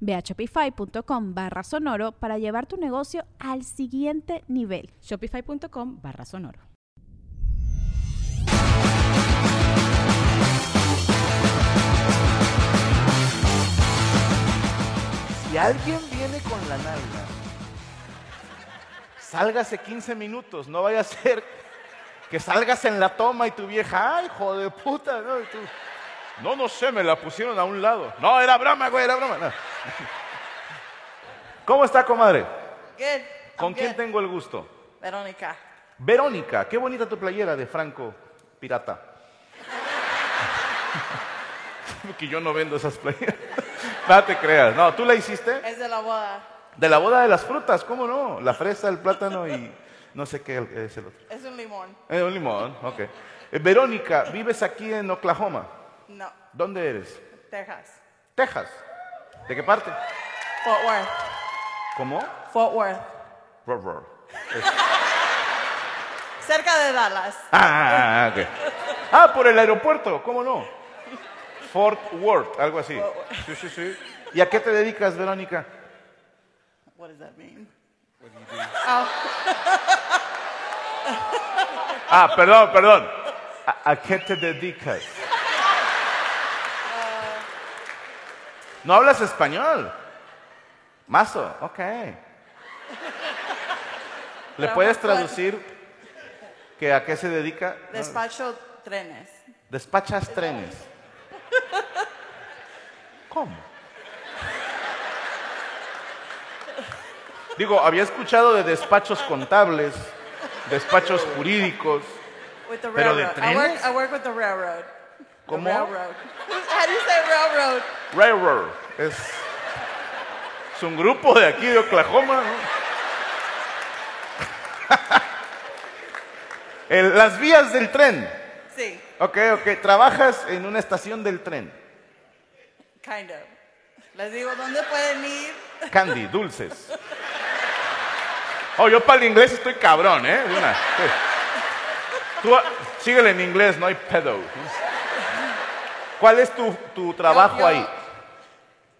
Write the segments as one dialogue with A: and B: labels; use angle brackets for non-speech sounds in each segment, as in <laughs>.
A: Ve a shopify.com barra sonoro para llevar tu negocio al siguiente nivel.
B: Shopify.com barra sonoro.
C: Si alguien viene con la nalga, sálgase 15 minutos, no vaya a ser que salgas en la toma y tu vieja, ay, hijo de puta, ¿no? Y tú, no, no sé, me la pusieron a un lado. No, era broma, güey, era broma. No. ¿Cómo está, comadre?
D: Good.
C: ¿Con
D: I'm
C: quién
D: good.
C: tengo el gusto?
D: Verónica.
C: Verónica, qué bonita tu playera de Franco Pirata. <laughs> que yo no vendo esas playeras. no te creas. No, ¿tú la hiciste?
D: Es de la boda.
C: De la boda de las frutas, ¿cómo no? La fresa, el plátano y no sé qué es el otro.
D: Es un limón.
C: Eh, un limón, ok. Eh, Verónica, vives aquí en Oklahoma.
D: No.
C: ¿Dónde eres?
D: Texas.
C: Texas. ¿De qué parte?
D: Fort Worth.
C: ¿Cómo?
D: Fort Worth.
C: Ror, ror.
D: Cerca de Dallas.
C: Ah, ah, ah, ok. Ah, por el aeropuerto, ¿cómo no? Fort Worth, algo así. Sí, sí, sí. ¿Y a qué te dedicas, Verónica?
D: What does that mean? Oh, <laughs>
C: Ah, perdón, perdón. ¿A, a qué te dedicas? ¿No hablas español? Mazo, ok. ¿Le puedes traducir que a qué se dedica?
D: despacho trenes.
C: Despachas trenes. ¿Cómo? Digo, había escuchado de despachos contables, despachos jurídicos.
D: With the
C: ¿Pero de
D: railroad. I work,
C: trenes?
D: I work with the railroad.
C: ¿Cómo?
D: railroad. How do you say railroad?
C: Railroad. Es, es un grupo de aquí de Oklahoma. ¿no? <laughs> El- las vías del tren.
D: Sí,
C: Ok, ok. Trabajas en una estación del tren.
D: kind of. Les digo dónde pueden ir.
C: Candy, dulces. Oh, yo para el inglés estoy cabrón, ¿eh? Una. Sí. <laughs> Tú síguele en inglés, no hay pedo. ¿Cuál es tu, tu trabajo
D: yo-
C: ahí?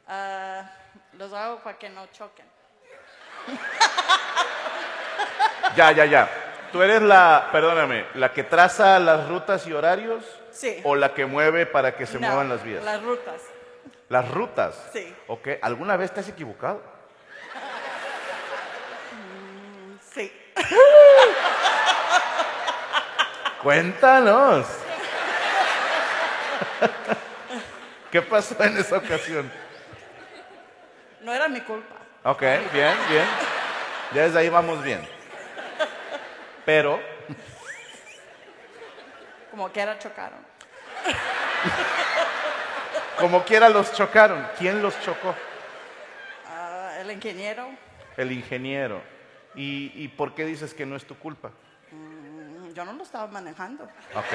D: Ah, los hago para que no choquen. <laughs>
C: Ya, ya, ya. ¿Tú eres la, perdóname, la que traza las rutas y horarios?
D: Sí.
C: ¿O la que mueve para que se
D: No,
C: muevan las vías?
D: Las rutas.
C: Las rutas.
D: Sí.
C: Ok. ¿Alguna vez te has equivocado?
D: Sí. <laughs>
C: Cuéntanos. <laughs> ¿Qué pasó en esa ocasión?
D: No era mi culpa.
C: Ok, bien, bien. Ya desde ahí vamos bien. Pero,
D: Como que era chocaron. <laughs>
C: como quiera los chocaron. ¿Quién los chocó?
D: Ah, el ingeniero.
C: El ingeniero. ¿Y, y por qué dices que no es tu culpa?
D: mm, Yo no lo estaba manejando.
C: Ok.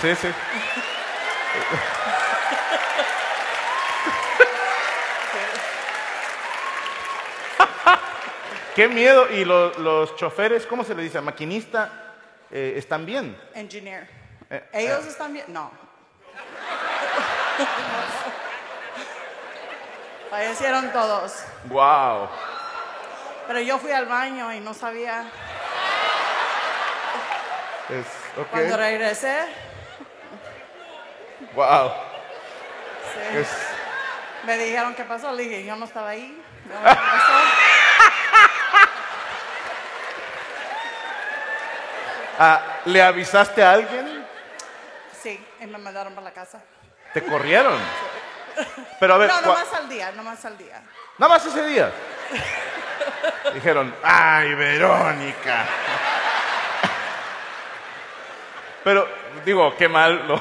C: Sí, sí. Qué miedo. ¿Y lo- los choferes, cómo se le dice? ¿Maquinista? eh, ¿Están bien?
D: Engineer.
C: Eh,
D: ¿Ellos están bien? No. Fallecieron todos.
C: Wow.
D: Pero yo fui al baño y no sabía.
C: Es,
D: Cuando regresé,
C: Wow.
D: sí,
C: Es,
D: me dijeron qué pasó. Le dije, yo no estaba ahí. No, ¿qué pasó? <laughs>
C: Ah, ¿Le avisaste a alguien?
D: Sí, y me mandaron para la casa.
C: ¿Te corrieron? Pero a ver,
D: no, nomás al día, nomás al día.
C: nada más ese día. <laughs> Dijeron, ay, Verónica. Pero, digo, qué mal. ¿no?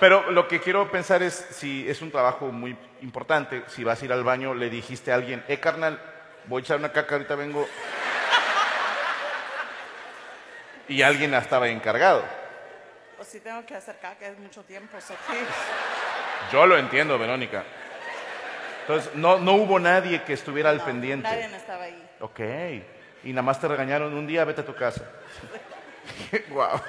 C: Pero lo que quiero pensar es si es un trabajo muy importante, si vas a ir al baño, le dijiste a alguien, eh, carnal, voy a echar una caca, ahorita vengo. Y alguien estaba encargado.
D: O si tengo que hacer caca, es mucho tiempo. so sí.
C: Yo lo entiendo, Verónica. Entonces, no, no hubo nadie que estuviera al pendiente.
D: Nadie estaba ahí.
C: Ok. Y nada más te regañaron un día, vete a tu casa. <laughs> <laughs> wow.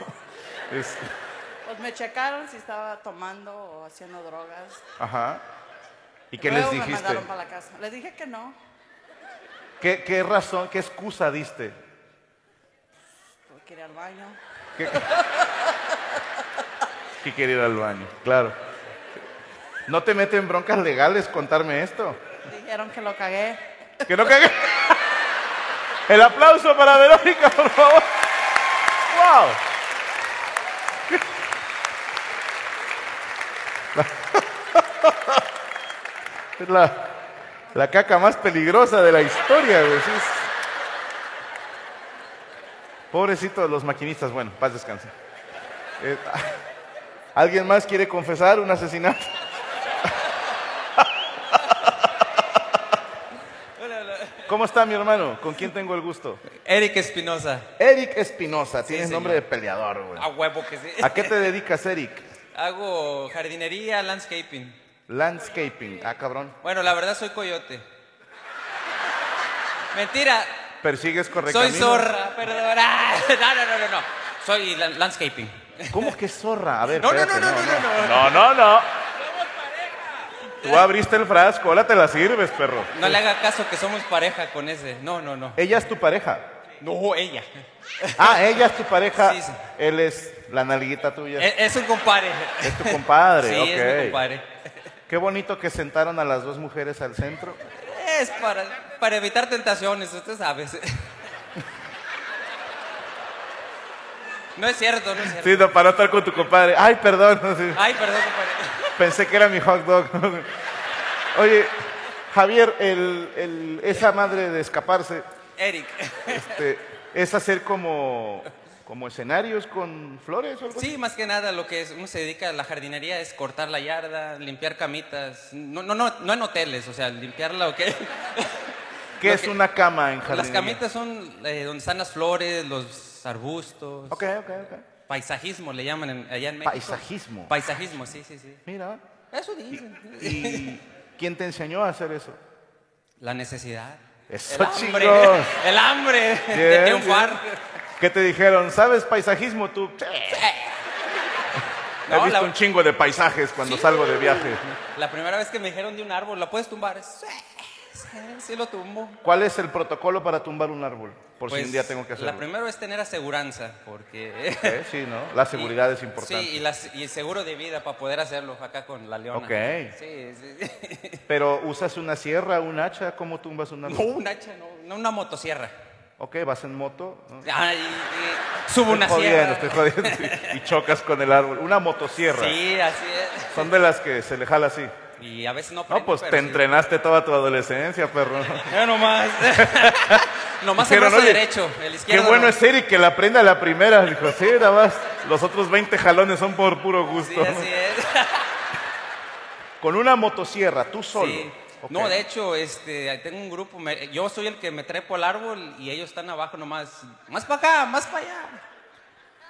D: Pues me checaron si estaba tomando o haciendo drogas.
C: ajá. ¿Y qué
D: Luego
C: les
D: me
C: dijiste?
D: mandaron para la casa. Les dije que no.
C: ¿Qué, qué razón, qué excusa diste?
D: Tuve que ir al baño.
C: Que quiere ir al baño, claro. ¿No te meten broncas legales contarme esto?
D: Dijeron que lo cagué.
C: Que no cague. El aplauso para Verónica, por favor. ¡Wow! <laughs> Es la, la caca más peligrosa de la historia, güey. Pobrecito de los maquinistas. Bueno, paz descanse. Eh, <laughs> ¿Alguien más quiere confesar un asesinato? <laughs> ¿Cómo está mi hermano? ¿Con quién tengo el gusto?
E: Eric Espinosa.
C: Eric Espinosa, tienes
E: señor.
C: nombre de peleador, güey.
E: A huevo que sí.
C: ¿A qué te dedicas, Eric? <laughs>
E: Hago jardinería, landscaping.
C: Landscaping. Ah, cabrón.
E: Bueno, la verdad soy coyote. Mentira,
C: ¿Persigues
E: soy
C: correcaminos?
E: zorra, perdona. <laughs> No, no, no, no, no. Soy la- landscaping.
C: ¿Cómo que zorra? A ver,
E: No, no,
C: espérate,
E: no, no, no, no,
C: no, no, no. Tú abriste el frasco, ahora te la sirves, perro.
E: No le haga caso que somos pareja con ese. No, no, no.
C: Ella es tu pareja.
E: No, ella. <laughs>
C: Ah, ella es tu pareja.
E: Sí, sí.
C: Él es la nalguita tuya.
E: Es, es un compadre.
C: Es tu compadre, <laughs>
E: Sí, es mi compadre.
C: Qué bonito que sentaron a las dos mujeres al centro.
E: Es para, para evitar tentaciones, usted sabe. No es cierto, no es cierto.
C: Sí, no, para no estar con tu compadre. Ay, perdón.
E: Ay, perdón, compadre.
C: Pensé que era mi hot dog. Oye, Javier, el, el- esa madre de escaparse,
E: Eric.
C: este, es hacer como, como escenarios con flores o algo así?
E: Sí, más que nada lo que es, uno se dedica a la jardinería es cortar la yarda, limpiar camitas. No, no, no, no en hoteles, o sea, limpiarla o qué.
C: ¿Qué es
E: que-
C: una cama en
E: Las
C: jardinería?
E: camitas son eh, donde están las flores, los arbustos.
C: Ok, ok, ok.
E: Paisajismo le llaman en- allá en México.
C: Paisajismo.
E: Paisajismo, sí, sí, sí.
C: Mira.
E: Eso dicen.
C: ¿Y quién te enseñó a hacer eso?
E: La necesidad.
C: Eso,
E: el hambre. El hambre de triunfar.
C: bien. ¿Qué te dijeron? ¿Sabes paisajismo tú? Sí. He
E: No,
C: visto
E: la-
C: un chingo de paisajes cuando
E: Sí.
C: salgo de viaje.
E: La primera vez que me dijeron de un árbol, ¿la puedes tumbar? Sí, sí, <laughs> sí lo tumbo.
C: ¿Cuál es el protocolo para tumbar un árbol? Por si
E: Pues,
C: un día tengo que hacerlo.
E: La primera es tener aseguranza, porque...
C: Sí, ¿no? La <laughs> seguridad es importante.
E: Sí, y, y el seguro de vida para poder hacerlo acá con la leona.
C: Ok.
E: Sí, sí. <laughs>
C: Pero ¿usas una sierra, un hacha? ¿Cómo tumbas un
E: No,
C: árbol?
E: un hacha, no, no una motosierra.
C: Ok, vas en moto. ¿no?
E: Ah, y- y subo una
C: estoy jodiendo,
E: sierra.
C: estoy jodiendo. sí, Y chocas con el árbol. Una motosierra.
E: Sí, así es.
C: Son de las que se le jala así.
E: Y a veces no
C: No,
E: prende,
C: pues te
E: sí.
C: entrenaste toda tu adolescencia, perro.
E: Ya nomás. <laughs> nomás el brazo
C: "Oye,
E: derecho, el
C: Qué
E: izquierdo.
C: bueno
E: no".
C: es Eric que la aprenda la primera. Dijo, sí, nada más. Los otros 20 jalones son por puro gusto.
E: Sí, así es. <laughs>
C: Con una motosierra, tú solo.
E: Sí. No, de hecho, este, tengo un grupo, me- yo soy el que me trepo al árbol y ellos están abajo nomás, más para acá, más para allá.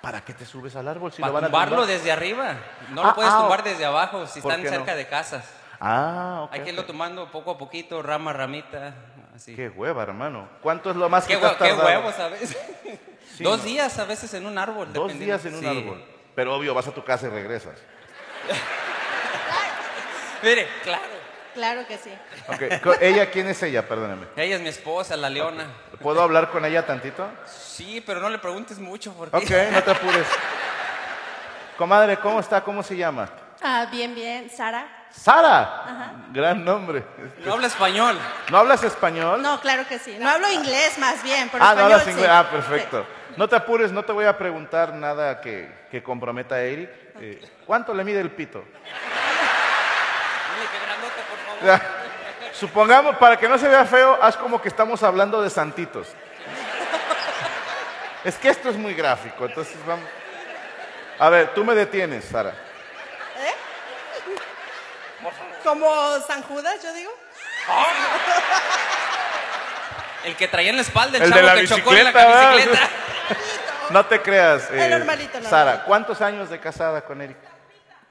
C: ¿Para qué te subes al árbol si
E: Para
C: lo van a
E: tumbarlo
C: tumbar?
E: desde arriba. No
C: Ah,
E: lo puedes
C: ah,
E: tumbar desde abajo si
C: ¿Por
E: están
C: qué no?
E: cerca de casas.
C: Ah, ok.
E: Hay que irlo
C: ok.
E: tumbando poco a poquito, rama a ramita, así.
C: Qué hueva, hermano. ¿Cuánto es lo más
E: Qué,
C: que te has
E: qué
C: tardado?
E: huevos, ¿sabes?
C: Sí, <laughs>
E: Dos
C: no.
E: días a veces en un árbol.
C: Dos días en un
E: Sí.
C: árbol. Pero obvio, vas a tu casa y regresas. <laughs>
E: Mire, claro.
A: Claro que sí.
C: ¿Ella quién es ella? Perdóname.
E: Ella es mi esposa, la leona.
C: ¿Puedo hablar con ella tantito?
E: Sí, pero no le preguntes mucho porque...
C: Ok, no te apures. <laughs> Comadre, ¿cómo está? ¿Cómo se llama?
A: Ah, bien, bien. Sara.
C: Sara. Gran nombre.
E: No habla español.
C: ¿No hablas español?
A: No, claro que sí. No hablo inglés más bien, pero
C: ah, no
A: español
C: hablas
A: sí.
C: inglés. Ah, perfecto. No te apures, no te voy a preguntar nada que, que comprometa a Eric. Eh, ¿Cuánto le mide el pito?
E: Dile que grandote, por favor.
C: Ya. Supongamos, para que no se vea feo, haz como que estamos hablando de santitos. Es que esto es muy gráfico, entonces vamos. A ver, tú me detienes, Sara.
D: Como San Judas, yo digo.
E: El que traía en la espalda el,
C: El de
E: chavo
C: la
E: que chocó en la
C: bicicleta, ¿verdad?
E: bicicleta. <laughs>
C: No te creas. eh,
D: normalito, normal.
C: Sara, ¿cuántos años de casada con Eric?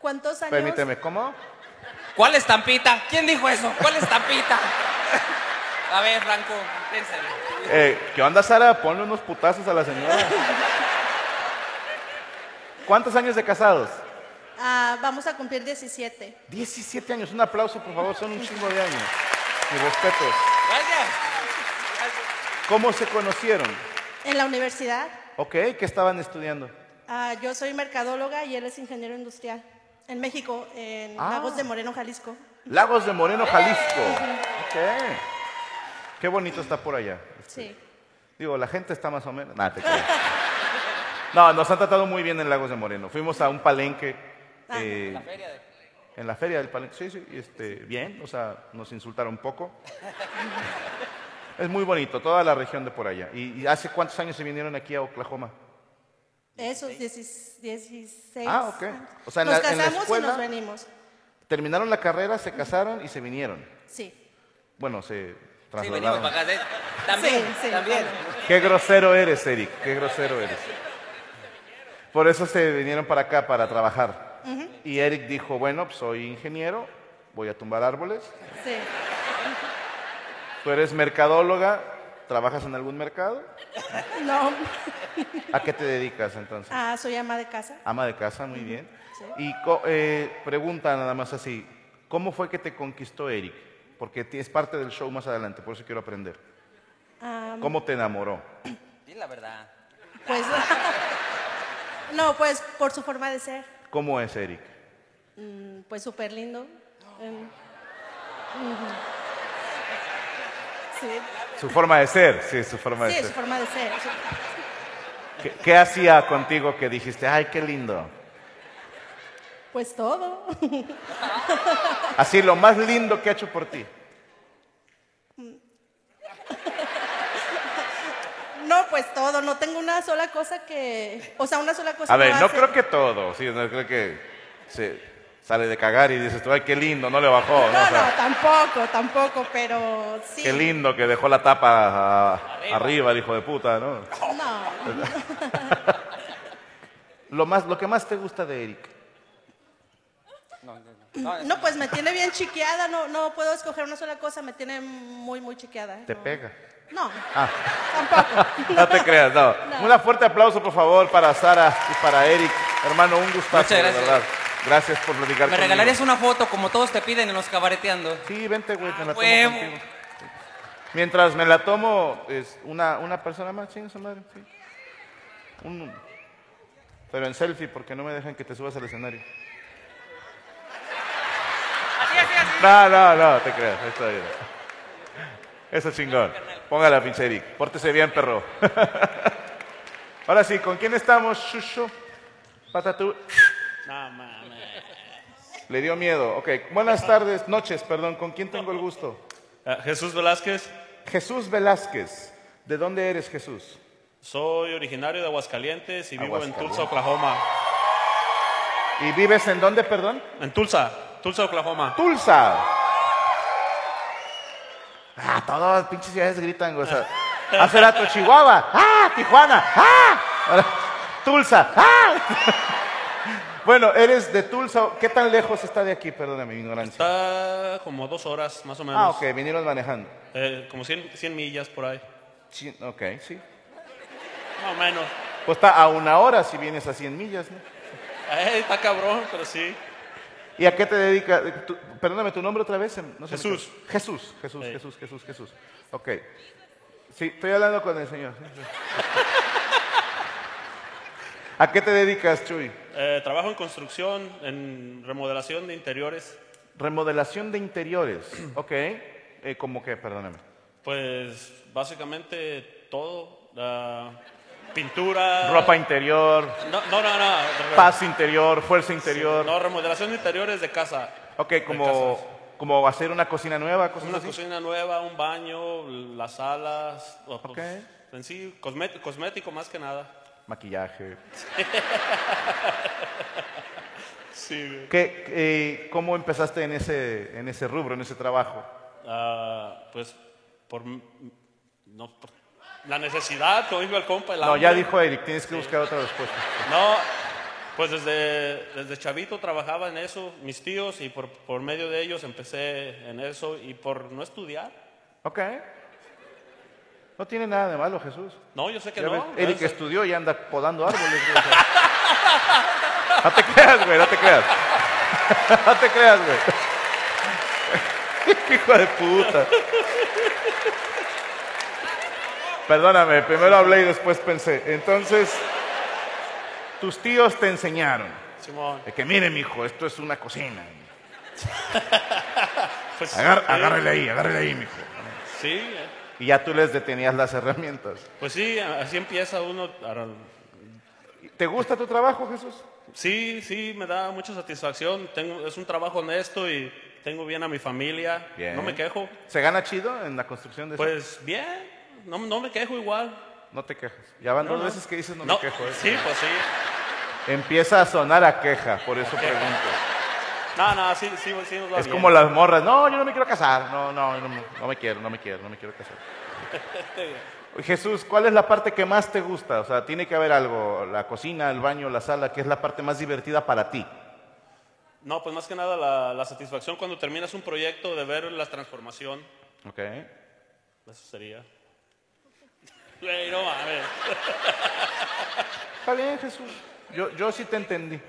D: ¿Cuántos años?
C: Permíteme, ¿cómo?
E: ¿Cuál estampita? ¿Quién dijo eso? ¿Cuál estampita? <laughs> A ver, Franco, piénsale.
C: Eh, ¿Qué onda, Sara? Ponle unos putazos a la señora. <laughs> ¿Cuántos años de casados?
D: Ah, vamos a cumplir 17.
C: 17 años. Un aplauso, por favor. Son un chingo de años. Mis respetos.
E: Gracias.
C: ¿Cómo se conocieron?
D: En la universidad.
C: Ok, ¿qué estaban estudiando?
D: Ah, yo soy mercadóloga y él es ingeniero industrial. En México, en
C: Ah.
D: Lagos de Moreno, Jalisco.
C: Lagos de Moreno, Jalisco. Ok. Qué bonito está por allá.
D: Sí.
C: Digo, la gente está más o menos. Nah, te creo. No, nos han tratado muy bien en Lagos de Moreno. Fuimos a un palenque. Eh, En la feria del palenque. Sí, sí, y este, bien. O sea, nos insultaron un poco. Es muy bonito, toda la región de por allá. ¿Y, y hace cuántos años se vinieron aquí a Oklahoma?
D: Esos 16. 16
C: Ah, ok. O sea, en
D: nos
C: la- en la
D: casamos
C: escuela-
D: y nos venimos.
C: Terminaron la carrera, se casaron y se vinieron.
D: Sí.
C: Bueno, se
E: Sí, venimos
C: trasladaron.
E: para acá. También,
D: Sí, sí,
E: también.
C: Qué grosero eres, Eric, qué grosero eres. Por eso se vinieron para acá, para trabajar. Y Eric dijo, bueno, pues soy ingeniero, voy a tumbar árboles.
D: Sí.
C: Tú eres mercadóloga, ¿trabajas en algún mercado?
D: No.
C: ¿A qué te dedicas entonces?
D: Ah, soy ama de casa.
C: Ama de casa, muy bien. Y co- eh, pregunta nada más así, ¿cómo fue que te conquistó Eric? Porque es parte del show más adelante, por eso quiero aprender.
D: Ah,
C: ¿Cómo te enamoró? <clears throat>
E: Di la verdad.
D: pues. <laughs> no, pues por su forma de ser.
C: ¿Cómo es Eric?
D: Mm, Pues súper lindo. Sí,
C: Su forma de ser, sí, su forma de
D: sí, su
C: ser.
D: forma de ser. sí.
C: ¿Qué, qué hacía contigo que dijiste, ay, qué lindo?
D: Pues todo.
C: Así, lo más lindo que ha hecho por ti.
D: No, pues todo. No tengo una sola cosa que. O sea, una sola cosa
C: A ver, no
D: hace.
C: creo que todo, sí, no creo que se sale de cagar y dices tú, ay, qué lindo, no le bajó. ¿no?
D: No,
C: O sea,
D: no, tampoco, tampoco, pero sí.
C: Qué lindo que dejó la tapa ah, arriba, el hijo de puta, ¿no?
D: No, <laughs>
C: Lo, más, lo que más te gusta de Eric.
D: no, pues me tiene bien chiqueada. No, no puedo escoger una sola cosa. Me tiene muy, muy chiqueada.
C: Te
D: no.
C: pega.
D: No,
C: Ah.
D: tampoco. <laughs>
C: No te creas, no.
D: No.
C: Un fuerte aplauso, por favor, para Sara y para Eric. Hermano, un gustazo, de verdad. Gracias por platicar
E: ¿Me
C: conmigo.
E: regalarías una foto como todos te piden en los cabareteando?
C: Sí, vente, güey, me la tomo
E: huevo.
C: contigo. Mientras me la tomo, es una, una persona más, chinga su madre, sí. Un- pero en selfie, porque no me dejan que te subas al escenario. No, no, no, te creas, está bien. Eso es chingón. Póngala, pinche Eric. Pórtese bien, perro. <laughs> Ahora sí, ¿con quién estamos, Shusho? Patatú.
F: No mames.
C: Le dio miedo. Ok, buenas tardes, noches, perdón. ¿Con quién tengo el gusto?
F: Ah, Jesús Velázquez,
C: Jesús Velázquez. ¿De dónde eres, Jesús?
F: soy originario de Aguascalientes y vivo en. Tulsa, Oklahoma.
C: ¿Y vives en dónde, perdón?
F: En Tulsa, Tulsa, Oklahoma.
C: Tulsa. Ah, todas las pinches ciudades gritan, güey. o sea, <laughs> hace rato Chihuahua. ¡Ah! Tijuana. ¡Ah! Tulsa. ¡Ah! Bueno, eres de Tulsa. ¿Qué tan lejos está de aquí? Perdóname mi ignorancia.
F: Está como dos horas, más o menos.
C: Ah, ok, vinieron manejando.
F: Eh, como 100, 100 millas por ahí.
C: Sí, ok, sí.
F: Más o menos.
C: Pues está a una hora si vienes a 100 millas, ¿no?
F: Eh, está cabrón, pero sí.
C: ¿Y a qué te dedicas? Perdóname, ¿tu nombre otra vez? No
F: Jesús.
C: Jesús, Jesús. Jesús, Jesús, Jesús. Ok. Sí, estoy hablando con el Señor. ¿A qué te dedicas, Chuy?
F: Eh, trabajo en construcción, en remodelación de interiores.
C: Remodelación de interiores. <clears throat> Ok. Eh, ¿Cómo qué? Perdóname.
F: Pues básicamente todo. ah, pintura.
C: Ropa interior,
F: No, no, no. no.
C: Paz interior, fuerza interior.
F: No, remodelación de interiores de casa.
C: Ok, como, como hacer una cocina nueva, cosas
F: Una
C: así.
F: cocina nueva, un baño, las salas. pues,
C: Ok.
F: En sí, cosmé- cosmético más que nada.
C: Maquillaje. <laughs>
F: Sí, güey.
C: ¿Qué, eh, ¿Cómo empezaste en ese, en ese rubro, en ese trabajo?
F: Ah, pues por, m- no, por la necesidad, como dijo el compa. el
C: No, ya dijo Eric, tienes que buscar otra respuesta.
F: No, pues desde, desde chavito trabajaba en eso, mis tíos, y por, por medio de ellos empecé en eso, y por no estudiar.
C: Ok. No tiene nada de malo, Jesús.
F: No, yo sé que
C: Ya
F: no.
C: ves, Eric
F: Es-
C: estudió y anda podando árboles. güey. No te creas, güey, no te creas. <laughs> No te creas, güey. <laughs> Hijo de puta. Perdóname, primero hablé y después pensé. Entonces, tus tíos te enseñaron.
F: Simón,
C: De que, mire, mijo, esto es una cocina. <laughs>
F: pues,
C: Agar- agárrele ahí, agárrele ahí, mijo.
F: Sí, eh,
C: Y ya tú les detenías las herramientas.
F: pues sí, así empieza uno.
C: ¿Te gusta tu trabajo, Jesús?
F: Sí, sí, me da mucha satisfacción. Tengo, es un trabajo honesto y tengo bien a mi familia.
C: Bien.
F: No me quejo.
C: ¿Se gana chido en la construcción de eso?
F: Pues bien, no, no me quejo igual.
C: No te quejas. Ya van
F: No,
C: dos
F: no.
C: veces que dices no, me quejo. ¿eh?
F: Sí, pues sí.
C: Empieza a sonar a queja, por eso pregunto.
F: No, no, sí, sí, sí nos va
C: Es
F: bien.
C: como las morras. No, yo no me quiero casar. No, no, no, me- no me quiero, no me quiero, no me quiero casar. <laughs> Jesús, ¿cuál es la parte que más te gusta? O sea, tiene que haber algo, la cocina, el baño, la sala, que es la parte más divertida para ti.
F: No, pues más que nada la, la satisfacción cuando terminas un proyecto de ver la transformación.
C: ¿Ok?
F: Eso sería. <laughs> Güey, no mames.
C: Está bien, Jesús. Yo, yo sí te entendí.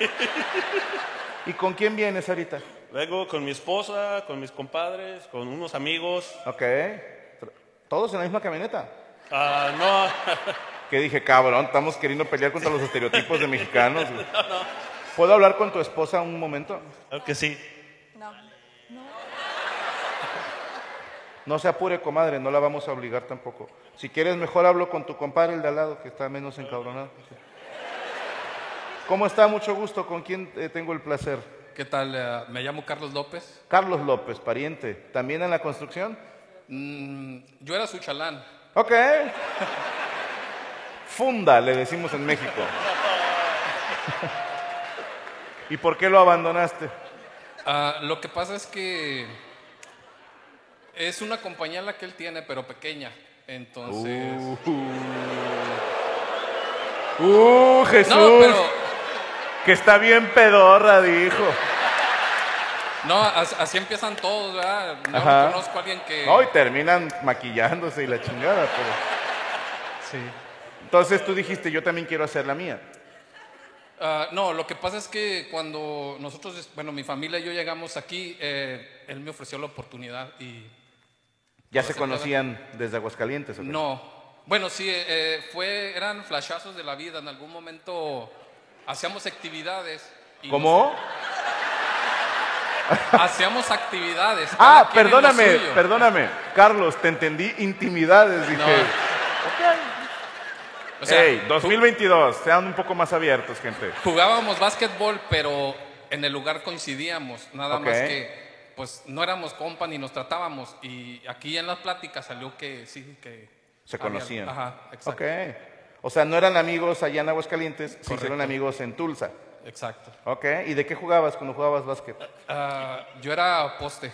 C: <laughs> ¿Y con quién vienes ahorita?
F: Vengo con mi esposa, con mis compadres, con unos amigos.
C: Ok. ¿Todos en la misma camioneta?
F: Ah, no, <laughs>
C: Que dije, cabrón, estamos queriendo pelear contra los estereotipos de <laughs> mexicanos. güey. ¿Puedo hablar con tu esposa un momento?
F: claro que sí.
C: No se apure, comadre, no la vamos a obligar tampoco. Si quieres, mejor hablo con tu compadre, el de al lado, que está menos encabronado. ¿Cómo está? Mucho gusto. ¿Con quién eh, tengo el placer?
G: ¿Qué tal? Eh, me llamo Carlos López.
C: Carlos López, pariente. ¿También en la construcción?
G: Mm, yo era su chalán.
C: Ok. <laughs> Funda, le decimos en México. <laughs> ¿Y por qué lo abandonaste?
G: Ah, lo que pasa es que es una compañía la que él tiene, pero pequeña. Entonces...
C: Uh, Jesús.
G: no, pero...
C: Que está bien pedorra, dijo.
G: No, as- así empiezan todos, ¿verdad? No
C: Ajá.
G: conozco a alguien que...
C: Hoy terminan maquillándose y la chingada, pero...
G: Sí.
C: Entonces tú dijiste, yo también quiero hacer la mía.
G: Ah, no, lo que pasa es que cuando nosotros, bueno, mi familia y yo llegamos aquí, eh, él me ofreció la oportunidad y
C: ¿Ya se conocían desde Aguascalientes? o qué?
G: no. Bueno, sí, eh, fue, eran flashazos de la vida. En algún momento hacíamos actividades. y
C: ¿Cómo?
G: nos- <laughs> hacíamos actividades.
C: Ah, perdóname, perdóname. Carlos, te entendí intimidades, dije.
G: O sea,
C: Ey, 2022, sean un poco más abiertos, gente.
G: Jugábamos básquetbol, pero en el lugar coincidíamos. Nada
C: Ok.
G: más que, pues, no éramos compa ni nos tratábamos. Y aquí en las pláticas salió que sí, que...
C: Se
G: había-
C: conocían.
G: Ajá, exacto.
C: Ok. O sea, no eran amigos allá en Aguascalientes, hicieron
G: Correcto.
C: amigos en Tulsa.
G: Exacto.
C: Ok. ¿Y de qué jugabas cuando jugabas básquet?
G: Ah, yo era poste.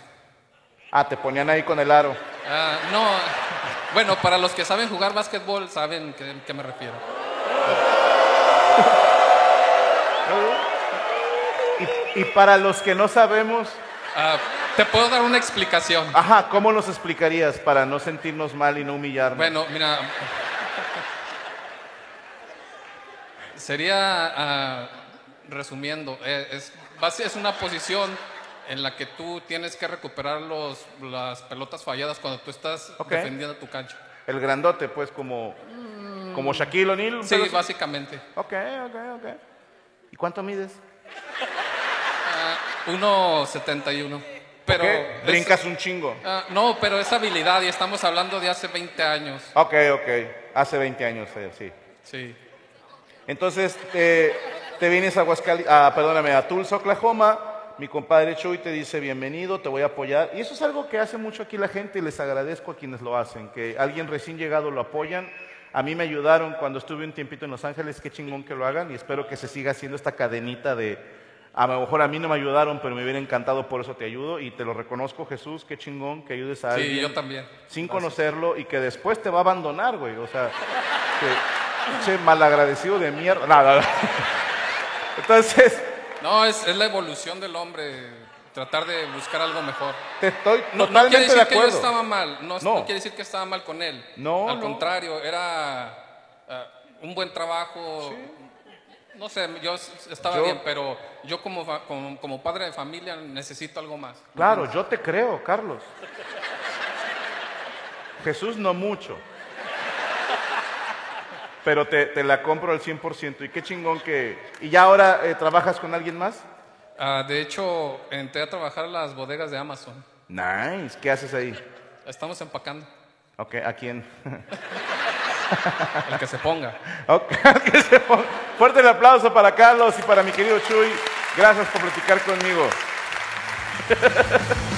C: Ah, te ponían ahí con el aro.
G: Ah, no, bueno, para los que saben jugar básquetbol saben que- qué me refiero.
C: Y, y para los que no sabemos,
G: Ah, te puedo dar una explicación.
C: ajá, ¿cómo nos explicarías para no sentirnos mal y no humillarnos?
G: Bueno, mira. Sería, ah, resumiendo, eh, es, es una posición en la que tú tienes que recuperar los, las pelotas falladas cuando tú estás
C: Ok.
G: defendiendo tu cancha.
C: El grandote, pues, como, como Shaquille O'Neal.
G: Sí, básicamente.
C: Ok, ok, ok. ¿Y cuánto mides?
G: Ah, 1.71. Pero
C: ¿Qué?
G: es-
C: Brincas un chingo.
G: Ah, no, pero es habilidad y estamos hablando de hace 20 años.
C: Ok, ok. Hace 20 años, eh, sí.
G: Sí.
C: Entonces te, te vienes a Aguascalientes, a, perdóname, a Tulsa, Oklahoma, mi compadre Chuy te dice bienvenido, te voy a apoyar. Y eso es algo que hace mucho aquí la gente y les agradezco a quienes lo hacen, que alguien recién llegado lo apoyan. A mí me ayudaron cuando estuve un tiempito en Los Ángeles, qué chingón que lo hagan y espero que se siga haciendo esta cadenita de, a lo mejor a mí no me ayudaron, pero me hubiera encantado, por eso te ayudo y te lo reconozco Jesús, qué chingón que ayudes a
G: Sí,
C: alguien.
G: yo también.
C: Sin
G: Gracias.
C: conocerlo y que después te va a abandonar, güey. O sea, que, che, malagradecido de mierda. Nada, nada. Entonces,
G: No, es, es la evolución del hombre, tratar de buscar algo mejor.
C: te estoy
G: No, no
C: totalmente
G: quiere decir
C: de
G: que yo estaba mal, no,
C: No.
G: no quiere decir que estaba mal con él.
C: No,
G: Al
C: no.
G: contrario, era ah, un buen trabajo. No sé, yo estaba
C: Yo-
G: bien, pero yo como, como, como padre de familia necesito algo más.
C: Claro, yo te creo, Carlos. Jesús no mucho. Pero te, te la compro al 100%. Y qué chingón que... ¿Y ya ahora eh, trabajas con alguien más?
G: Ah, de hecho, entré a trabajar a las bodegas de Amazon.
C: Nice. ¿Qué haces ahí?
G: Estamos empacando,
C: Ok, ¿a quién?
G: el que se ponga. <laughs>
C: Ok, <laughs> que se ponga. Fuerte el aplauso para Carlos y para mi querido Chuy. Gracias por platicar conmigo. <laughs>